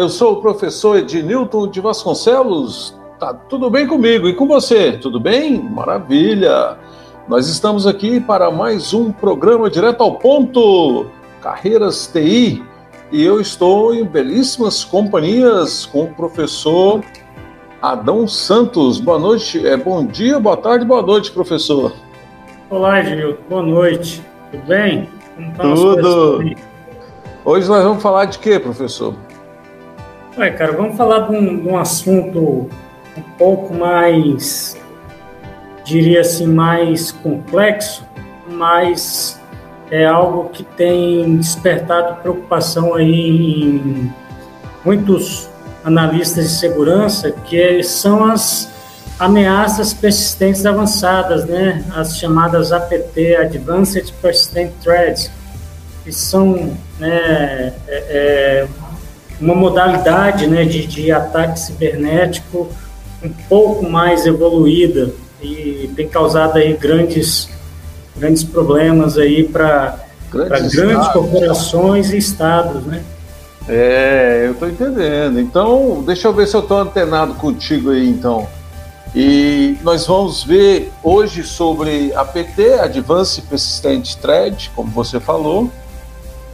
Eu sou o professor Ednilton de Vasconcelos. Tá tudo bem comigo e com você? Tudo bem? Maravilha! Nós estamos aqui para mais um programa direto ao ponto, Carreiras TI, e eu estou em belíssimas companhias com o professor Adão Santos. Boa noite, é bom dia, boa tarde, boa noite, professor. Olá, Ednilton, boa noite. Tudo bem? Tudo. Hoje nós vamos falar de quê, professor? Ué, cara, vamos falar de um, de um assunto um pouco mais, diria assim, mais complexo, mas é algo que tem despertado preocupação aí em muitos analistas de segurança, que são as ameaças persistentes avançadas, né? As chamadas APT, Advanced Persistent Threats, que são né, é, é, uma modalidade né, de, de ataque cibernético um pouco mais evoluída e tem causado aí grandes, grandes problemas aí para grandes, grandes corporações e estados, né? É, eu estou entendendo. Então, deixa eu ver se eu estou antenado contigo aí, então. E nós vamos ver hoje sobre APT, Advanced Persistent Thread, como você falou.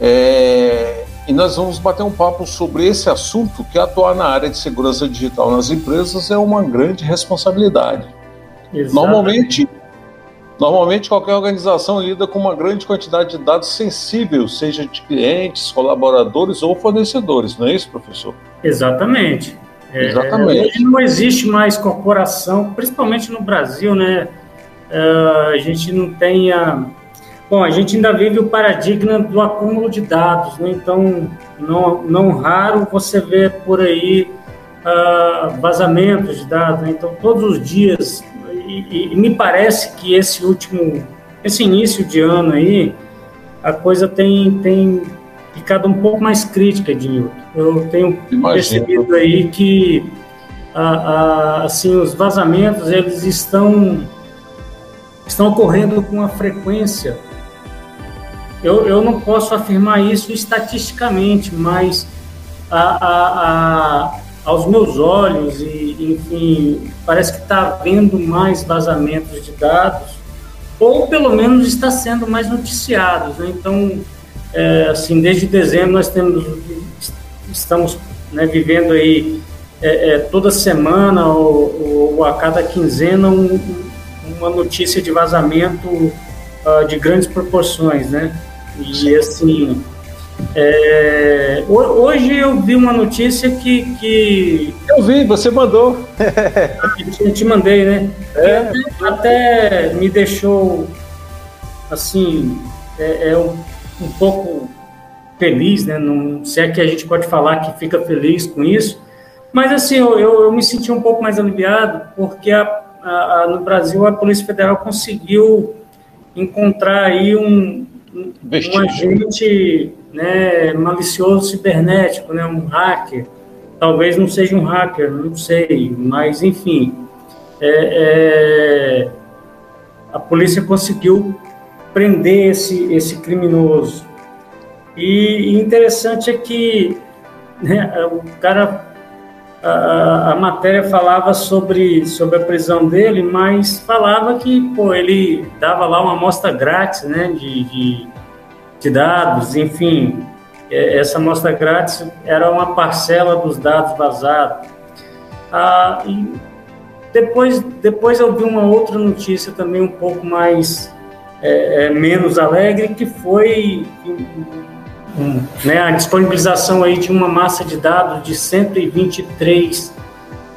É, e nós vamos bater um papo sobre esse assunto que atuar na área de segurança digital nas empresas é uma grande responsabilidade. Exatamente. Normalmente, normalmente qualquer organização lida com uma grande quantidade de dados sensíveis, seja de clientes, colaboradores ou fornecedores, não é isso, professor? Exatamente. É, Exatamente. hoje não existe mais corporação, principalmente no Brasil, né? Uh, a gente não tem a Bom, a gente ainda vive o paradigma do acúmulo de dados, né? então não, não raro você vê por aí uh, vazamentos de dados. Né? Então, todos os dias, e, e, me parece que esse último, esse início de ano aí, a coisa tem, tem ficado um pouco mais crítica, Ednilton. Eu tenho Imagina. percebido aí que assim, os vazamentos eles estão estão ocorrendo com uma frequência eu, eu não posso afirmar isso estatisticamente, mas a, a, a, aos meus olhos, e, enfim, parece que está havendo mais vazamentos de dados, ou pelo menos está sendo mais noticiados. Né? Então, é, assim, desde dezembro nós temos, estamos né, vivendo aí é, é, toda semana ou, ou, a cada quinzena um, uma notícia de vazamento uh, de grandes proporções, né? E assim, é, hoje eu vi uma notícia que, que. Eu vi, você mandou. eu te mandei, né? É. Até, até, me deixou assim, é, é um, um, pouco feliz, né? Não, se é que a gente pode falar que fica feliz com isso. Mas assim, eu, eu, eu me senti um pouco mais aliviado, porque a, a, a, no Brasil a Polícia Federal conseguiu encontrar aí um, um agente né, malicioso cibernético, né, um hacker. Talvez não seja um hacker, não sei, mas enfim. É, é, a polícia conseguiu prender esse, esse criminoso. E, e interessante é que né, o cara a, a, matéria falava sobre, sobre a prisão dele, mas falava que pô, ele dava lá uma amostra grátis né, de, de, de dados, enfim, essa amostra grátis era uma parcela dos dados vazados. Ah, e depois, depois eu vi uma outra notícia também um pouco mais é, é, menos alegre, que foi um, né, a disponibilização aí de uma massa de dados de 123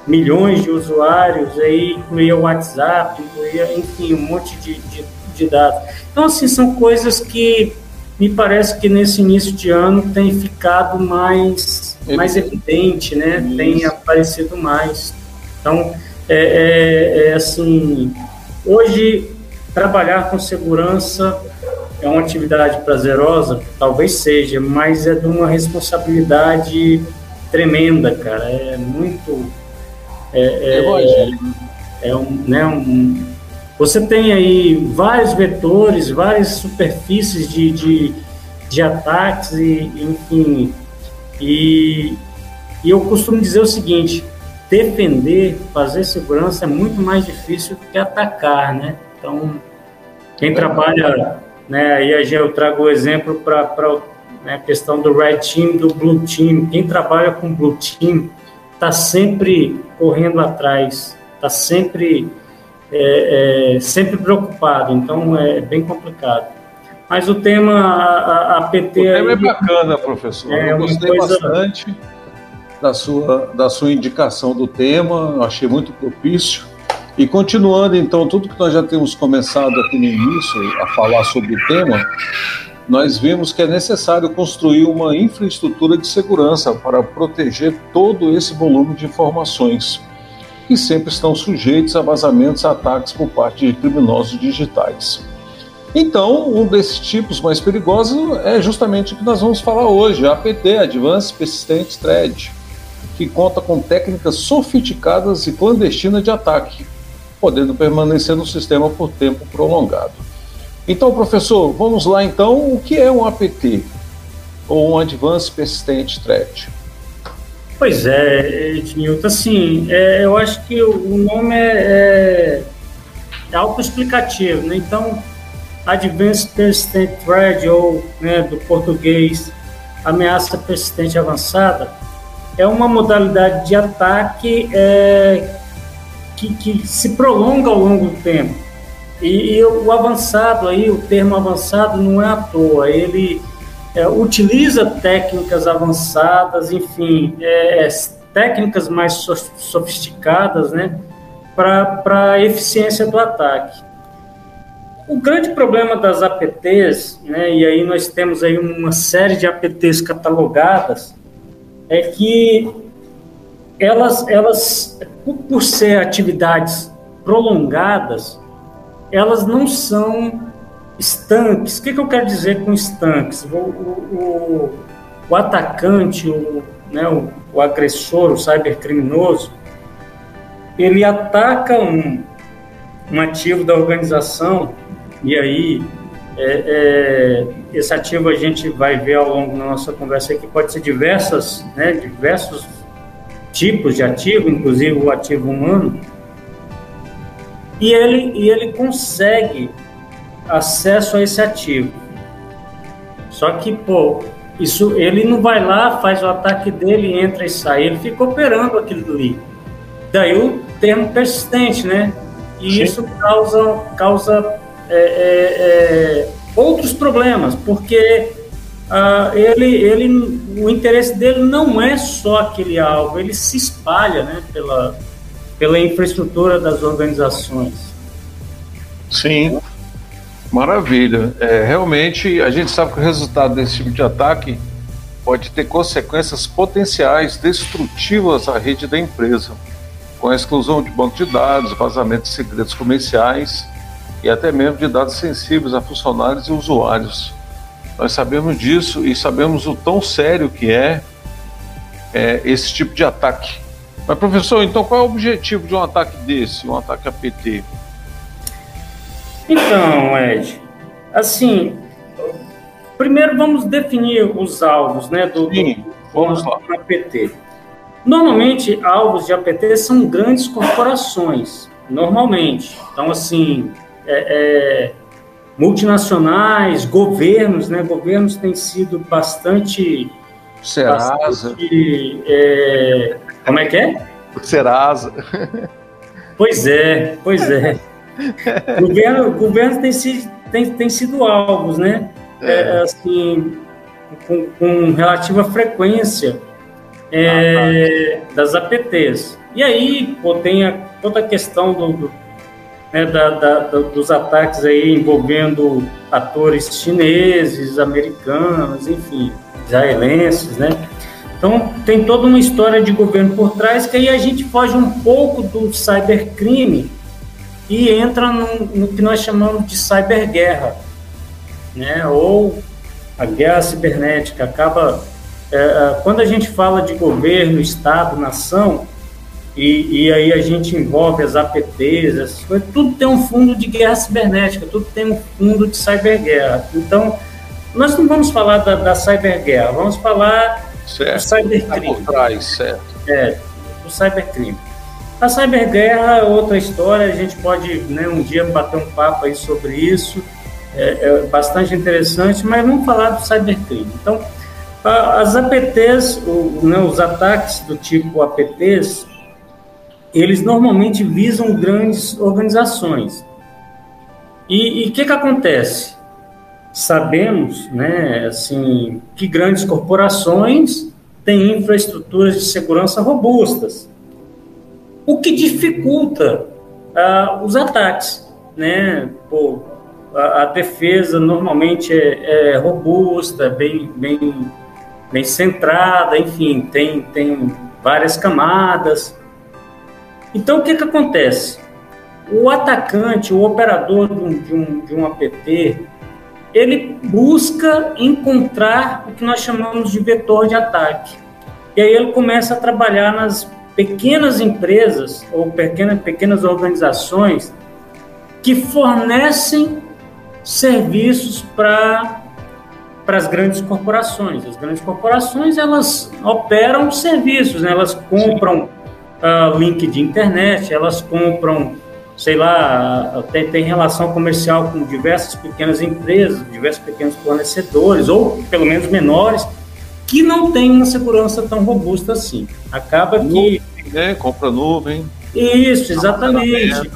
milhões de usuários, aí incluía o WhatsApp, incluía, enfim, um monte de, de, de dados. Então, assim, são coisas que me parece que nesse início de ano tem ficado mais, mais evidente, né? Isso. Tem aparecido mais. Então, é, é, é assim, hoje trabalhar com segurança é uma atividade prazerosa? Talvez seja, mas é de uma responsabilidade tremenda, cara. É muito. É, é, é um, né, um, você tem aí vários vetores, várias superfícies de, de, de ataques, e, enfim. E, e eu costumo dizer o seguinte: defender, fazer segurança é muito mais difícil que atacar, né? Então, quem trabalha né? Aí eu trago o exemplo para né, a questão do red team, do blue team. Quem trabalha com blue team está sempre correndo atrás, está sempre é, é, sempre preocupado. Então é bem complicado. Mas o tema a, a PT. O tema é aí, é bacana, professor. É, eu gostei coisa... bastante da sua, da sua indicação do tema, achei muito propício. E continuando então tudo que nós já temos começado aqui no início a falar sobre o tema, nós vimos que é necessário construir uma infraestrutura de segurança para proteger todo esse volume de informações que sempre estão sujeitos a vazamentos e ataques por parte de criminosos digitais. Então, um desses tipos mais perigosos é justamente o que nós vamos falar hoje, a APT, Advanced Persistent Threat, que conta com técnicas sofisticadas e clandestinas de ataque, podendo permanecer no sistema por tempo prolongado. Então, professor, vamos lá então, o que é um APT? Ou um Advanced Persistent Threat? Pois é, Ednilton, assim, é, eu acho que o nome é, é, é autoexplicativo, né? Então, Advanced Persistent Threat, ou né, do português, ameaça persistente avançada, é uma modalidade de ataque é, que, que se prolonga ao longo do tempo. E, e, o avançado aí, o termo avançado não é à toa, ele é, utiliza técnicas avançadas, enfim, é, é técnicas mais sofisticadas, né, para a eficiência do ataque. O grande problema das APTs, né, e aí nós temos aí uma série de APTs catalogadas, é que elas, elas por ser atividades prolongadas, elas não são estanques. O que, que eu quero dizer com estanques? O, o, o atacante, o, né, o, o agressor, o cybercriminoso, ele ataca um, um ativo da organização e aí é, é, esse ativo a gente vai ver ao longo da nossa conversa aqui pode ser diversas, né, diversos tipos de ativo, inclusive o ativo humano, e ele, e ele consegue acesso a esse ativo. Só que, pô, isso, ele não vai lá, faz o ataque dele, entra e sai, ele fica operando aquilo ali. Daí o termo persistente, né? E Sim. isso causa, causa é, é, é, outros problemas, porque uh, ele, ele, o interesse dele não é só aquele alvo, ele se espalha né, pela, pela infraestrutura das organizações. Sim, maravilha. É, realmente, a gente sabe que o resultado desse tipo de ataque pode ter consequências potenciais destrutivas à rede da empresa, com a exclusão de banco de dados, vazamento de segredos comerciais e até mesmo de dados sensíveis a funcionários e usuários. Nós sabemos disso e sabemos o tão sério que é, é esse tipo de ataque. Mas, professor, então qual é o objetivo de um ataque desse, um ataque a PT? Então, Ed, assim, primeiro vamos definir os alvos, né, do, Sim, do, vamos lá. do APT. Normalmente, alvos de APT são grandes corporações, normalmente. Então, assim, é, é, multinacionais, governos, né? Governos têm sido bastante. Serasa. Bastante, é, como é que é? Serasa. Pois é, pois é. governo, governo tem, sido, tem, tem sido alvos, né? É. É, assim, com, com, relativa frequência é, ah, das APTs. E aí, pô, tem a, toda a questão do, do né, da, da, dos ataques aí envolvendo atores chineses, americanos, enfim, israelenses, né? Então, tem toda uma história de governo por trás que aí a gente foge um pouco do cybercrime e entra no, no que nós chamamos de cyberguerra, né? Ou a guerra cibernética acaba é, é quando a gente fala de governo, estado, nação, e, e, aí a gente envolve as APTs, essas coisas, tudo tem um fundo de guerra cibernética, tudo tem um fundo de cyberguerra. Então, nós não vamos falar da, da cyberguerra, vamos falar certo. do cybercrime. Tá trás, certo. É, do cybercrime. A cyberguerra é outra história, a gente pode né, um dia bater um papo aí sobre isso, é, é bastante interessante, mas vamos falar do cybercrime. Então, as APTs, o, né, os ataques do tipo APTs, eles normalmente visam grandes organizações. E o que, que acontece? Sabemos, né, assim, que grandes corporações têm infraestruturas de segurança robustas, o que dificulta uh, os ataques, né? Pô, a, a, defesa normalmente é, é robusta, bem, bem, bem centrada, enfim, tem, tem várias camadas. Então, o que, que acontece? O atacante, o operador de um, de um, de um APT, ele busca encontrar o que nós chamamos de vetor de ataque. E aí ele começa a trabalhar nas pequenas empresas ou pequenas, pequenas organizações que fornecem serviços para para as grandes corporações. As grandes corporações elas operam serviços, né? elas compram uh, link de internet, elas compram, sei lá, tem, tem relação comercial com diversas pequenas empresas, diversos pequenos fornecedores, ou pelo menos menores, que não têm uma segurança tão robusta assim. Acaba que. né? Compra nuvem. Isso, exatamente.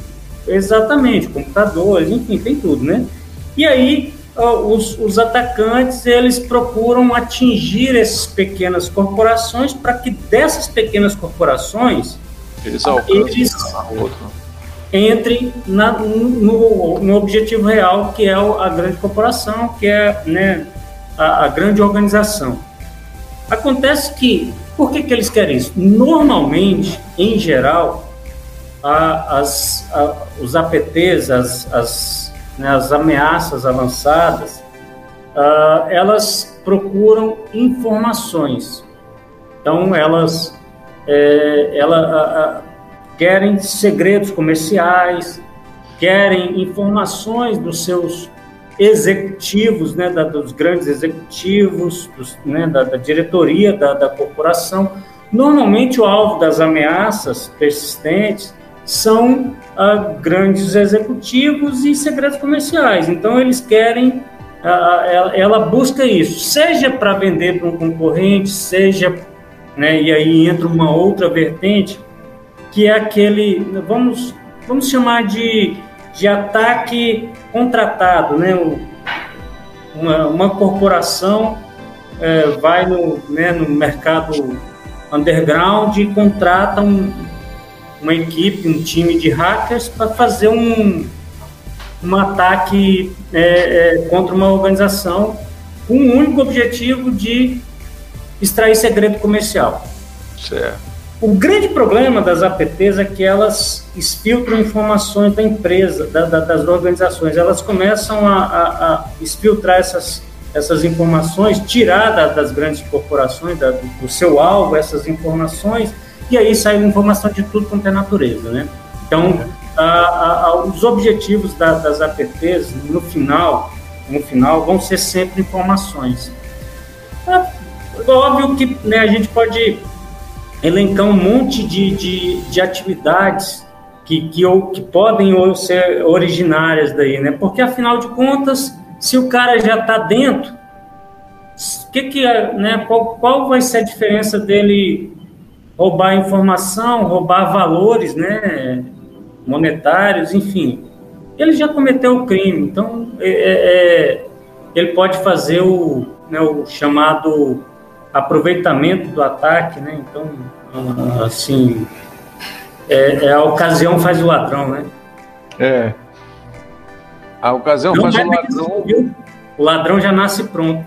Exatamente, computadores, enfim, tem tudo, né? E aí, os, os, atacantes eles procuram atingir essas pequenas corporações para que dessas pequenas corporações eles, eles entrem na, no, no, objetivo real que é a grande corporação, que é né, a, a grande organização. Acontece que por que, que eles querem isso? Normalmente, em geral, a, as, a, os APTs, as, as né, as ameaças avançadas, uh, elas procuram informações. Então, elas é, ela, querem segredos comerciais, querem informações dos seus executivos, né, da, dos grandes executivos, dos, né, da, da, diretoria da, da corporação. Normalmente, o alvo das ameaças persistentes são uh, grandes executivos e segredos comerciais. Então, eles querem, ela busca isso, seja para vender para um concorrente, seja, né, e aí entra uma outra vertente, que é aquele, vamos, vamos chamar de, de ataque contratado, né? Uma, uma corporação é, vai no, né, no mercado underground e contrata um, uma equipe, um time de hackers para fazer um, um ataque é, é, contra uma organização com o único objetivo de extrair segredo comercial. Certo. O grande problema das APTs é que elas exfiltram informações da empresa, da, da, das organizações. Elas começam a, a, a exfiltrar essas, essas informações, tirar da, das grandes corporações, do, do seu alvo, essas informações, e aí sai informação de tudo quanto é natureza, né? Então, a, a, os objetivos da, das APTs, no final, no final, vão ser sempre informações. É, óbvio que né, a gente pode elencar um monte de, de, de atividades que, que, ou, que podem ou ser originárias daí, né? Porque, afinal de contas, se o cara já está dentro, que que é, né, qual, qual vai ser a diferença dele roubar informação, roubar valores, né? monetários, enfim, ele já cometeu o crime, então é, é, é, ele pode fazer o, né, o chamado aproveitamento do ataque, né? Então, assim, é, é, a ocasião faz o ladrão, né? É. A ocasião Não faz o ladrão. O ladrão já nasce pronto.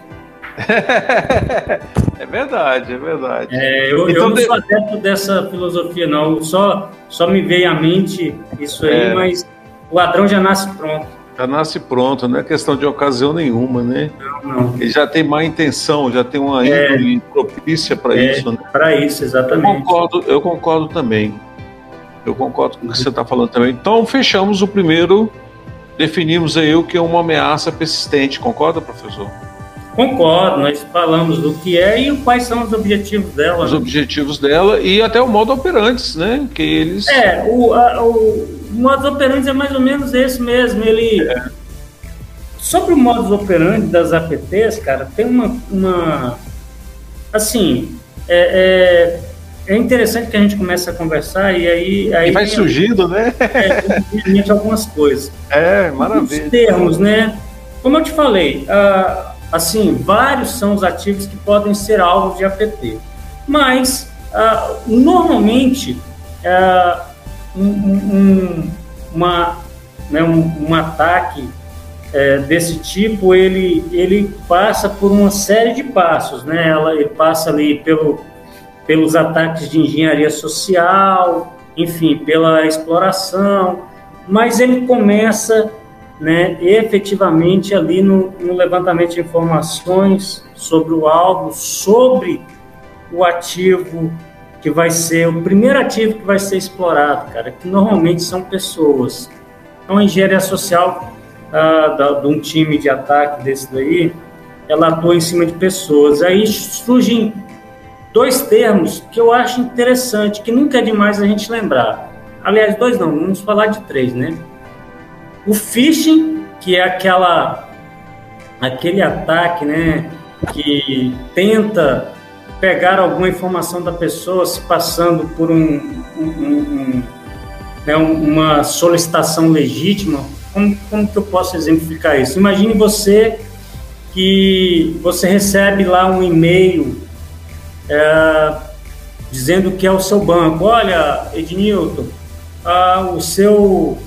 é verdade, é verdade. É, eu, então, eu não sou adepto dessa filosofia, não. Só, só me veio à mente isso aí, é. mas o ladrão já nasce pronto. Já nasce pronto, não é questão de ocasião nenhuma, né? Não, não. Ele já tem má intenção, já tem uma é, índole propícia para é, isso, né? Para isso, exatamente. Eu concordo, eu concordo também. Eu concordo com o que você está falando também. Então, fechamos o primeiro, definimos aí o que é uma ameaça persistente. Concorda, professor? Concordo, nós falamos do que é e quais são os objetivos dela. Os né? objetivos dela e até o modo operantes, né? Que eles. É, o, a, o modo operantes é mais ou menos esse mesmo. Ele. É. Sobre o modus operandi das APTs, cara, tem uma. uma assim, é, é, é, interessante que a gente comece a conversar e aí. aí e vai surgindo, né? É, algumas coisas. É, maravilha. Os termos, né? Como eu te falei, a assim, vários são os ativos que podem ser alvos de APT. Mas, uh, normalmente, uh, um, um, uma, né, um, um ataque uh, desse tipo, ele, ele passa por uma série de passos, né? Ela, ele passa ali pelo, pelos ataques de engenharia social, enfim, pela exploração, mas ele começa né, efetivamente ali no, no, levantamento de informações sobre o alvo, sobre o ativo que vai ser o primeiro ativo que vai ser explorado, cara, que normalmente são pessoas. Então, a engenharia social ah, da, de um time de ataque desse daí, ela atua em cima de pessoas. Aí surgem dois termos que eu acho interessante, que nunca é demais a gente lembrar. Aliás, dois não, vamos falar de três, né? O phishing, que é aquela aquele ataque, né, que tenta pegar alguma informação da pessoa se passando por um, um, um né, uma solicitação legítima. Como, como que eu posso exemplificar isso? Imagine você que você recebe lá um e-mail é, dizendo que é o seu banco. Olha, Ednilton, ah, o seu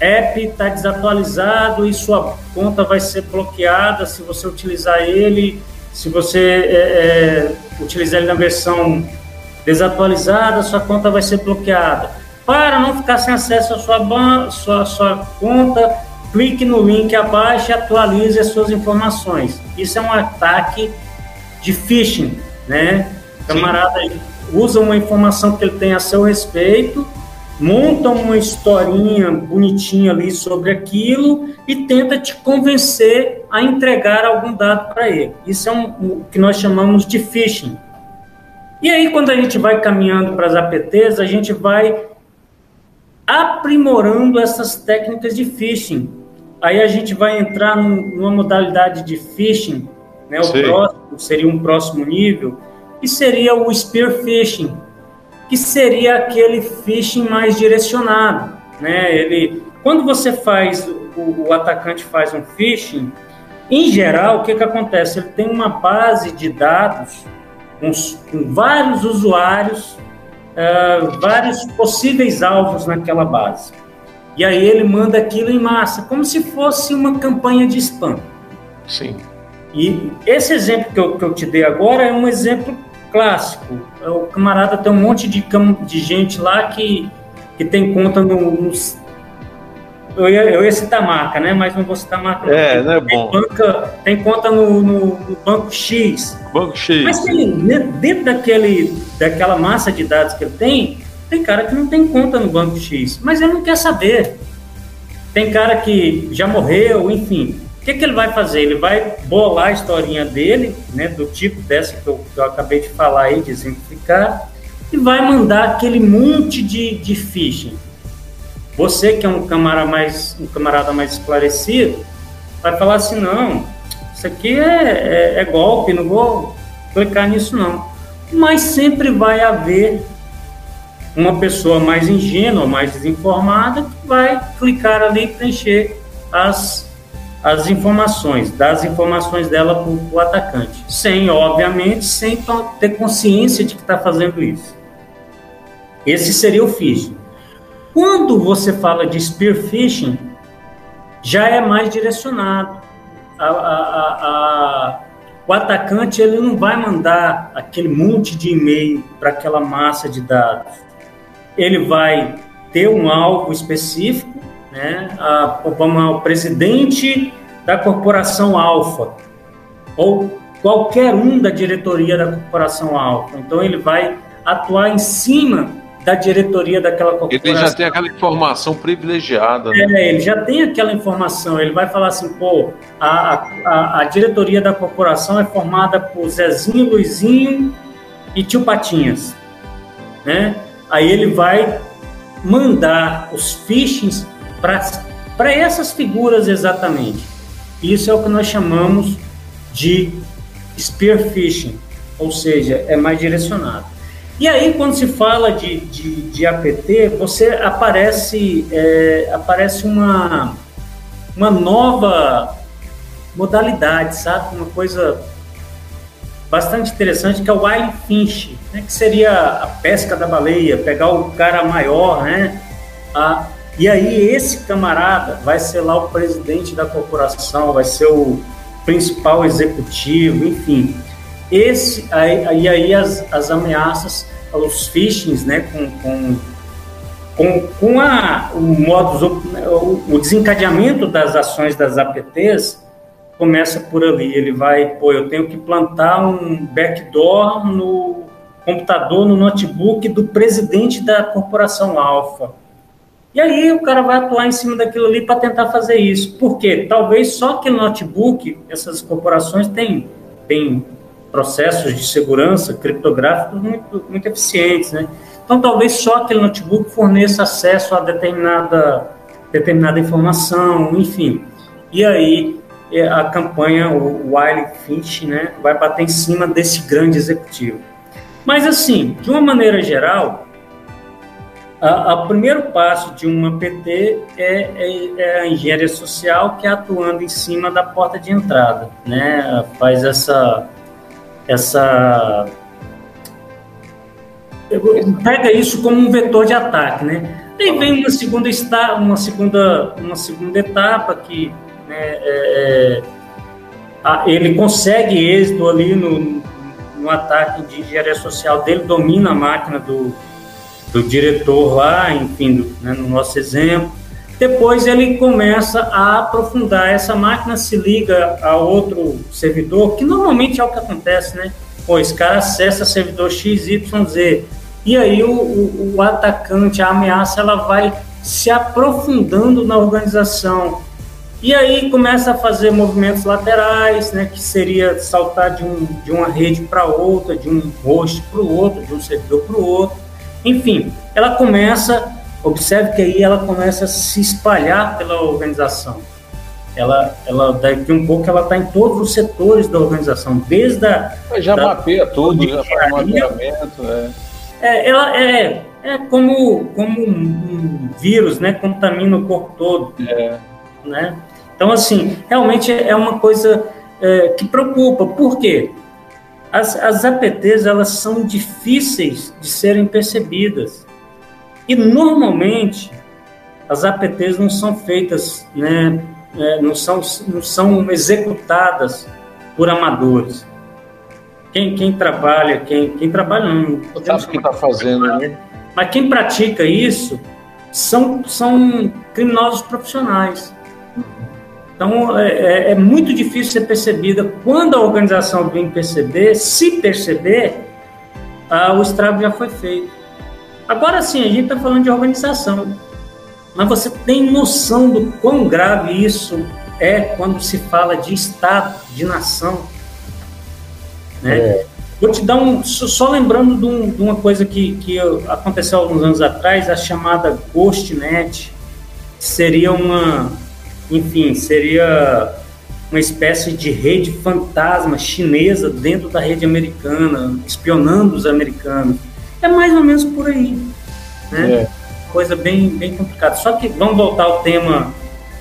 app está desatualizado e sua conta vai ser bloqueada se você utilizar ele, se você é, é, utilizar ele na versão desatualizada, sua conta vai ser bloqueada. Para não ficar sem acesso à sua, sua, sua conta, clique no link abaixo e atualize as suas informações. Isso é um ataque de phishing, né? O camarada usa uma informação que ele tem a seu respeito monta uma historinha bonitinha ali sobre aquilo e tenta te convencer a entregar algum dado para ele. Isso é um, o que nós chamamos de phishing. E aí, quando a gente vai caminhando para as APTs, a gente vai aprimorando essas técnicas de phishing. Aí a gente vai entrar numa modalidade de phishing, né? O próximo seria um próximo nível, que seria o spear phishing que seria aquele phishing mais direcionado, né? Ele, quando você faz, o, o atacante faz um phishing, em geral, o que, que acontece? Ele tem uma base de dados com, com vários usuários, uh, vários possíveis alvos naquela base. E aí ele manda aquilo em massa, como se fosse uma campanha de spam. Sim. E esse exemplo que eu, que eu te dei agora é um exemplo clássico. O camarada tem um monte de, de gente lá que, que tem conta no, nos. Eu ia, eu ia citar marca, né? Mas não vou citar marca. É, não é bom. Banca, tem conta no, no, no, Banco X. Banco X. Mas ele, dentro daquele, daquela massa de dados que ele tem, tem cara que não tem conta no Banco X. Mas ele não quer saber. Tem cara que já morreu, enfim. O que, que ele vai fazer? Ele vai bolar a historinha dele, né, do tipo dessa que eu, que eu acabei de falar aí, de exemplificar, e vai mandar aquele monte de, de phishing. Você que é um camarada mais, um camarada mais esclarecido, vai falar assim, não, isso aqui é, é, é golpe, não vou clicar nisso não. Mas sempre vai haver uma pessoa mais ingênua, mais desinformada, vai clicar ali e preencher as, as informações, dar as informações dela para o atacante, sem, obviamente, sem ter consciência de que está fazendo isso. Esse seria o phishing. Quando você fala de spear phishing, já é mais direcionado. A, a, a, o atacante ele não vai mandar aquele monte de e-mail para aquela massa de dados. Ele vai ter um alvo específico, né? A, o presidente da corporação Alfa ou qualquer um da diretoria da corporação Alfa. Então ele vai atuar em cima da diretoria daquela corporação. Ele já tem aquela informação privilegiada. Né? É, ele já tem aquela informação. Ele vai falar assim, pô, a, a, a diretoria da corporação é formada por Zezinho, Luizinho e Tio Patinhas. Né? Aí ele vai mandar os phishings para essas figuras exatamente. Isso é o que nós chamamos de spear phishing, ou seja, é mais direcionado. E aí, quando se fala de, de, de APT, você aparece, é, aparece uma, uma nova modalidade, sabe? Uma coisa bastante interessante que é o wild fish, né? que seria a pesca da baleia, pegar o cara maior, né? A, e aí esse camarada vai ser lá o presidente da corporação, vai ser o principal executivo, enfim. Esse, aí, aí as, as ameaças, os phishings, né, com, com, com, com a, o, modus, o, o desencadeamento das ações das APTs começa por ali. Ele vai, pô, eu tenho que plantar um backdoor no computador, no notebook do presidente da corporação Alfa. E aí o cara vai atuar em cima daquilo ali para tentar fazer isso. Por quê? Talvez só que notebook, essas corporações têm, têm processos de segurança criptográficos muito, muito eficientes, né? Então, talvez só aquele notebook forneça acesso a determinada, determinada informação, enfim. E aí, é, a campanha, o Wiley Finch, né, vai bater em cima desse grande executivo. Mas, assim, de uma maneira geral, o primeiro passo de uma PT é, é, é, a engenharia social, que é atuando em cima da porta de entrada, né? Faz essa essa pega isso como um vetor de ataque, né? Aí vem uma segunda está uma segunda uma segunda etapa que né, é, é ele consegue êxito ali no, no ataque de engenharia social dele, domina a máquina do, do diretor lá, enfim, do, né, no nosso exemplo. Depois ele começa a aprofundar. Essa máquina se liga a outro servidor, que normalmente é o que acontece, né? Pô, esse cara acessa servidor XYZ. E aí o, o, o atacante, a ameaça, ela vai se aprofundando na organização. E aí começa a fazer movimentos laterais, né, que seria saltar de, um, de uma rede para outra, de um host para o outro, de um servidor para o outro. Enfim, ela começa Observe que aí ela começa a se espalhar pela organização. Ela, ela daqui um pouco ela está em todos os setores da organização, desde a já da, mapeia tudo, já faz mapeamento, é. é. ela é, é como como um, um vírus, né, contamina o corpo todo, é. né? Então assim, realmente é uma coisa é, que preocupa. Por quê? As, as APTs elas são difíceis de serem percebidas. E normalmente as APTs não são feitas, né, é, não, são, não são executadas por amadores. Quem, quem trabalha, quem, quem trabalha não sabe o que está fazendo, né? Mas quem pratica isso são, são criminosos profissionais. Então é, é, é muito difícil ser percebida. Quando a organização vem perceber, se perceber, ah, o estrago já foi feito. Agora sim, a gente está falando de organização, mas você tem noção do quão grave isso é quando se fala de Estado, de nação? Né? É. Vou te dar um. Só lembrando de, um, de uma coisa que, que aconteceu alguns anos atrás, a chamada GhostNet. Seria uma. Enfim, seria uma espécie de rede fantasma chinesa dentro da rede americana, espionando os americanos. É mais ou menos por aí. né? É. Coisa bem, bem complicada. Só que vamos voltar ao tema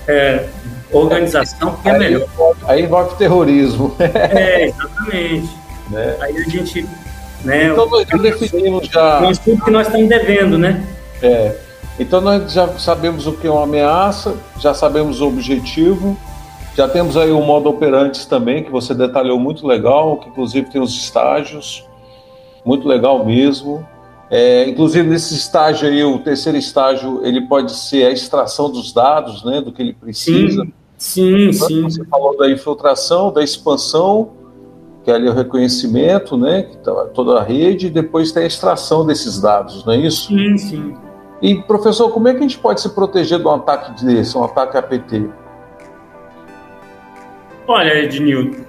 é, organização, porque é melhor. Aí envolve terrorismo. É, exatamente. Né? Aí a gente. Né, então nós definimos já. Nós tudo que nós estamos devendo, né? É. Então nós já sabemos o que é uma ameaça, já sabemos o objetivo, já temos aí o modo operantes também, que você detalhou muito legal, que inclusive tem os estágios, muito legal mesmo. É, inclusive nesse estágio aí, o terceiro estágio, ele pode ser a extração dos dados, né, do que ele precisa. Sim, sim. sim. Você falou da infiltração, da expansão, que é ali o reconhecimento, né, que tá toda a rede, e depois tem a extração desses dados, não é isso? Sim, sim. E, professor, como é que a gente pode se proteger de um ataque desse, um ataque APT? Olha, Ednilton,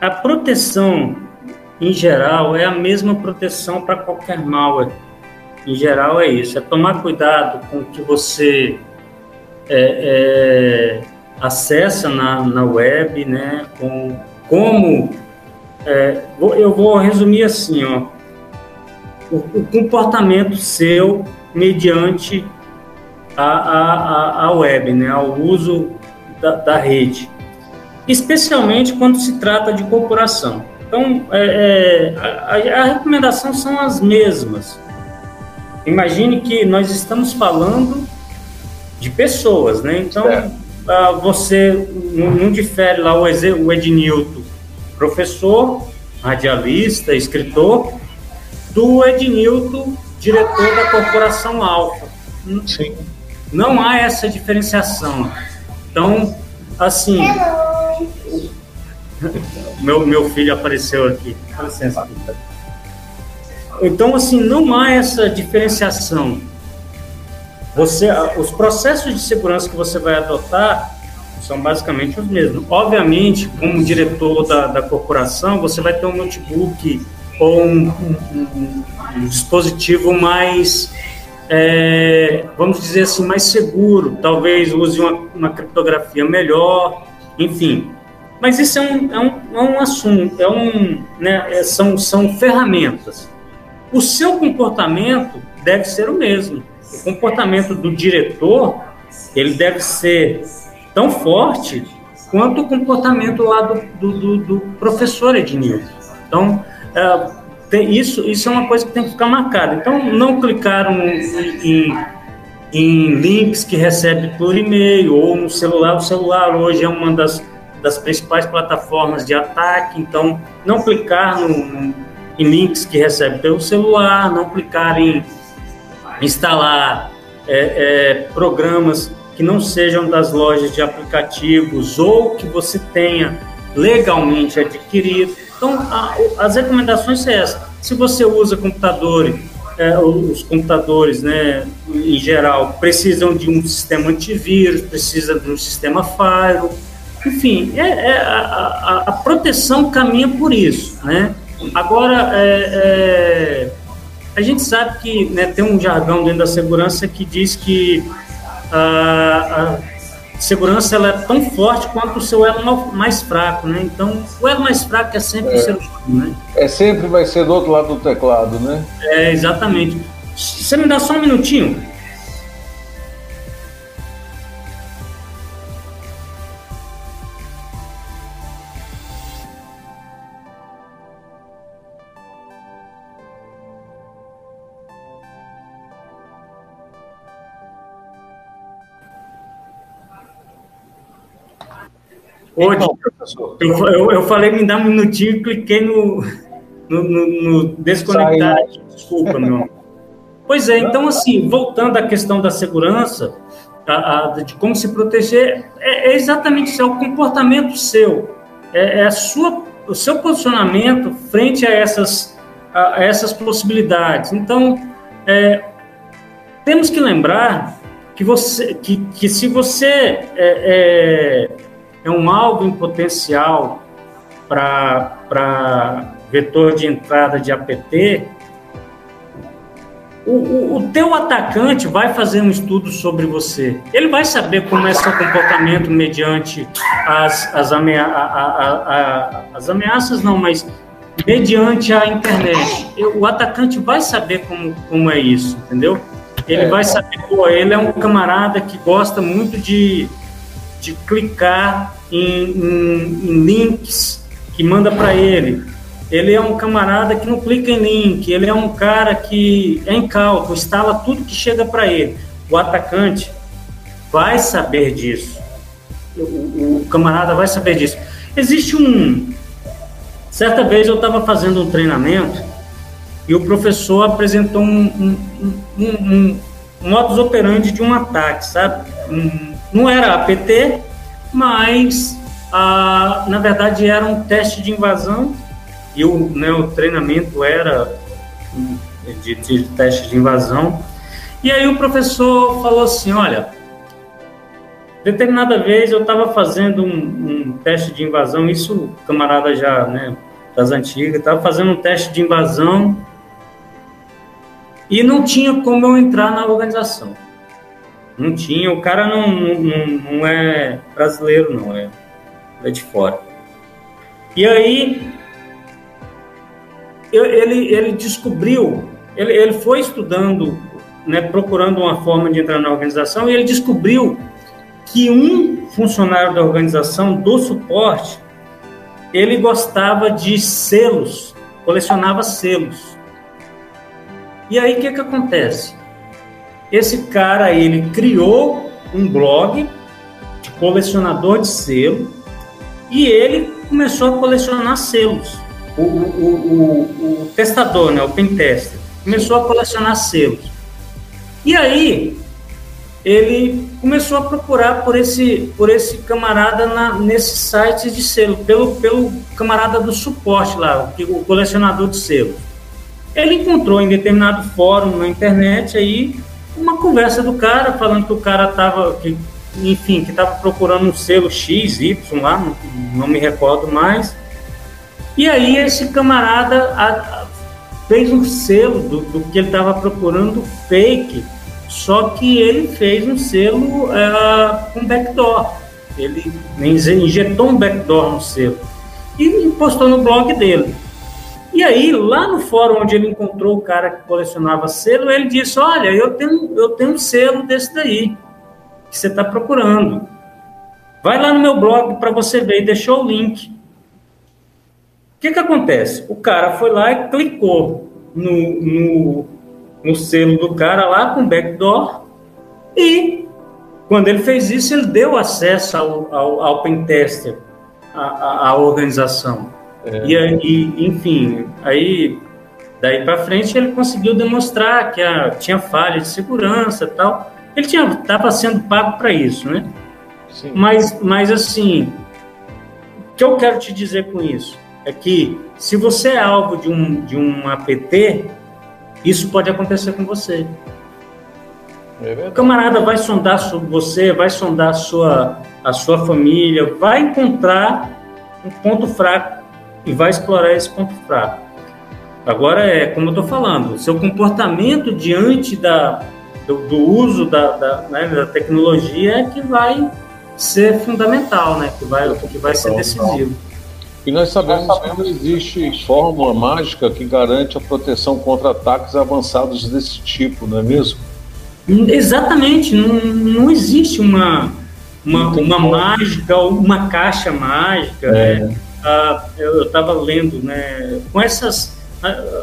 a proteção, em geral, é a mesma proteção para qualquer malware. Em geral, é isso: é tomar cuidado com o que você é, é, acessa na, na web, né? Com como. É, eu vou resumir assim, ó. O, o comportamento seu mediante a, a, a web, né, ao uso da, da, rede, especialmente quando se trata de corporação. Então, é, é, a, a, recomendação são as mesmas. Imagine que nós estamos falando de pessoas, né? Então, ah, você não, não, difere lá o, o Ednilton, professor, radialista, escritor, do Ednilton diretor da corporação Alfa. Sim. Não há essa diferenciação. Então, assim. meu, meu filho apareceu aqui. Com licença. Então, assim, não há essa diferenciação. Você, os processos de segurança que você vai adotar são basicamente os mesmos. Obviamente, como diretor da, da corporação, você vai ter um notebook ou um, um, um dispositivo mais, é, vamos dizer assim, mais seguro, talvez use uma, uma criptografia melhor, enfim. Mas isso é um, é um, é um assunto, é um, né, é, são, são ferramentas. O seu comportamento deve ser o mesmo. O comportamento do diretor, ele deve ser tão forte quanto o comportamento lá do, do, do, do professor Ednilson. Então, é, tem, isso, isso é uma coisa que tem que ficar marcada. Então, não clicaram em, em links que recebe por e-mail ou no celular. O celular hoje é uma das, das principais plataformas de ataque, então não clicar no, no, em links que recebe pelo celular, não clicar em instalar é, é, programas que não sejam das lojas de aplicativos ou que você tenha legalmente adquirido. Então, a, as recomendações são essas. Se você usa computadores, é, os computadores, né, em geral, precisam de um sistema antivírus, precisa de um sistema firewall, enfim, é, é a, a, a, proteção caminha por isso, né? Agora, é, é, a gente sabe que né, tem um jargão dentro da segurança que diz que a, segurança ela é tão forte quanto o seu elo mais fraco, né? Então, o elo mais fraco é sempre é, o ser humano, né? É sempre vai ser do outro lado do teclado, né? É, exatamente. Você me dá só um minutinho? Hoje, então, eu, eu, eu, falei, me dá um minutinho e cliquei no, no, no, no desconectar. Desculpa, meu Pois é, então, assim, voltando à questão da segurança, a, a, de como se proteger, é, é, exatamente isso, é o comportamento seu, é, é, a sua, o seu posicionamento frente a essas, a, a essas possibilidades. Então, é, temos que lembrar que, você, que, que se você é, é é um alvo em potencial para vetor de entrada de APT, o, o, o, teu atacante vai fazer um estudo sobre você. Ele vai saber como é seu comportamento mediante as, as, amea a, a, a, as ameaças, não, mas mediante a internet. O atacante vai saber como, como é isso, entendeu? Ele é. vai saber, pô, ele é um camarada que gosta muito de, de clicar em, em, em links que manda para ele. Ele é um camarada que não clica em link, ele é um cara que é incauto, instala tudo que chega para ele. O atacante vai saber disso. O, o camarada vai saber disso. Existe um. Certa vez eu estava fazendo um treinamento e o professor apresentou um, um, um, um modus operandi de um ataque, sabe? Não era APT, mas ah, na verdade era um teste de invasão e o, né, o treinamento era de, de teste de invasão. E aí o professor falou assim, olha, Determinada vez eu estava fazendo um, um, teste de invasão, isso camarada já, né, das antigas, estava fazendo um teste de invasão e não tinha como eu entrar na organização. Não tinha, o cara não, não, não é brasileiro, não, é, é de fora. E aí ele, ele descobriu, ele, ele foi estudando, né, procurando uma forma de entrar na organização e ele descobriu que um funcionário da organização do suporte ele gostava de selos, colecionava selos. E aí o que que acontece? Esse cara ele criou um blog de colecionador de selo e ele começou a colecionar selos. O, o, o, o testador, né, o pentester, começou a colecionar selos. E aí ele começou a procurar por esse, por esse camarada na, nesses sites de selo, pelo, pelo camarada do suporte lá, o, o colecionador de selo. Ele encontrou em determinado fórum na internet aí uma conversa do cara falando que o cara estava, que, enfim, que estava procurando um selo X, Y lá, não, não me recordo mais. E aí esse camarada a, a, fez um selo do, do que ele estava procurando fake só que ele fez um selo uh, com backdoor. Ele injetou um backdoor no selo e postou no blog dele. E aí, lá no fórum onde ele encontrou o cara que colecionava selo, ele disse: Olha, eu tenho, eu tenho um selo desse daí, que você está procurando. Vai lá no meu blog para você ver, e deixou o link. O que, que acontece? O cara foi lá e clicou no, no no selo do cara lá com backdoor e quando ele fez isso, ele deu acesso ao, ao, ao pentester, à, à organização. É. E aí, enfim, aí daí para frente ele conseguiu demonstrar que a, tinha falha de segurança tal. Ele tinha estava sendo pago para isso, né? Sim. Mas, mas assim, o que eu quero te dizer com isso é que se você é alvo de um, de um APT, isso pode acontecer com você. É o camarada vai sondar sobre você, vai sondar a sua, a sua família, vai encontrar um ponto fraco e vai explorar esse ponto fraco. Agora é como eu estou falando, seu comportamento diante da, do, do uso da, da, né, da, tecnologia é que vai ser fundamental, né? Que vai, que vai ser decisivo. E nós sabemos que não existe fórmula mágica que garante a proteção contra ataques avançados desse tipo, não é mesmo? Exatamente, não, não existe uma, uma, uma mágica ou uma caixa mágica. É. Né? Ah, eu estava lendo, né, com essas,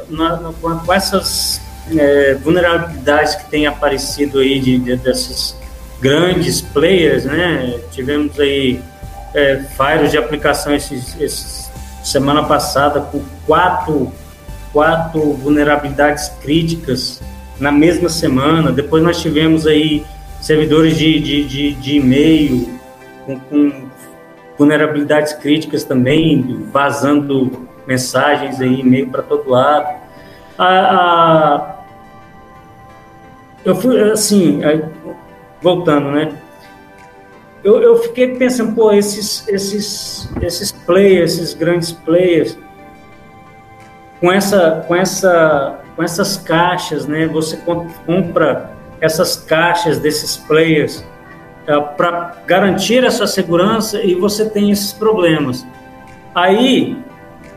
na, na, com essas é, vulnerabilidades que têm aparecido aí de, de, desses grandes players, né? Tivemos aí é, de aplicação esses, esses, semana passada com quatro, quatro vulnerabilidades críticas na mesma semana. Depois nós tivemos aí servidores de, de, de, de e-mail com, com, vulnerabilidades críticas também, vazando mensagens aí, e-mail para todo lado. A, a, eu fui, assim, voltando, né? eu, eu fiquei pensando, pô, esses, esses, esses players, esses grandes players, com, essa, com, essa, com essas caixas, né? Você compra essas caixas desses players para garantir a sua segurança e você tem esses problemas. Aí,